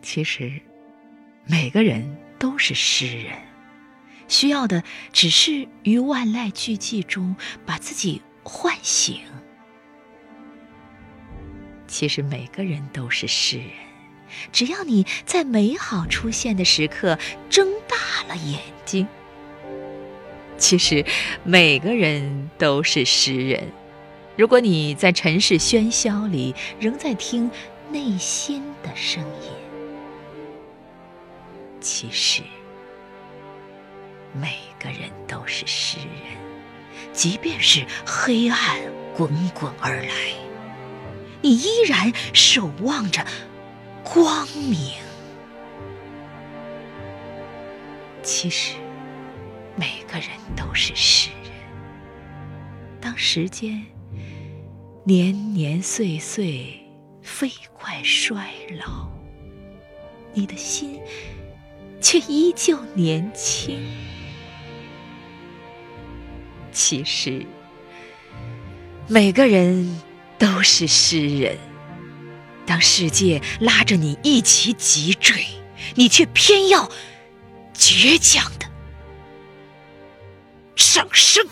其实，每个人都是诗人，需要的只是于万籁俱寂中把自己唤醒。其实，每个人都是诗人，只要你在美好出现的时刻睁大了眼睛。其实，每个人都是诗人。如果你在尘世喧嚣里，仍在听内心的声音，其实，每个人都是诗人。即便是黑暗滚滚而来，你依然守望着光明。其实。每个人都是诗人。当时间年年岁岁飞快衰老，你的心却依旧年轻。其实，每个人都是诗人。当世界拉着你一起急坠，你却偏要倔强的。上升。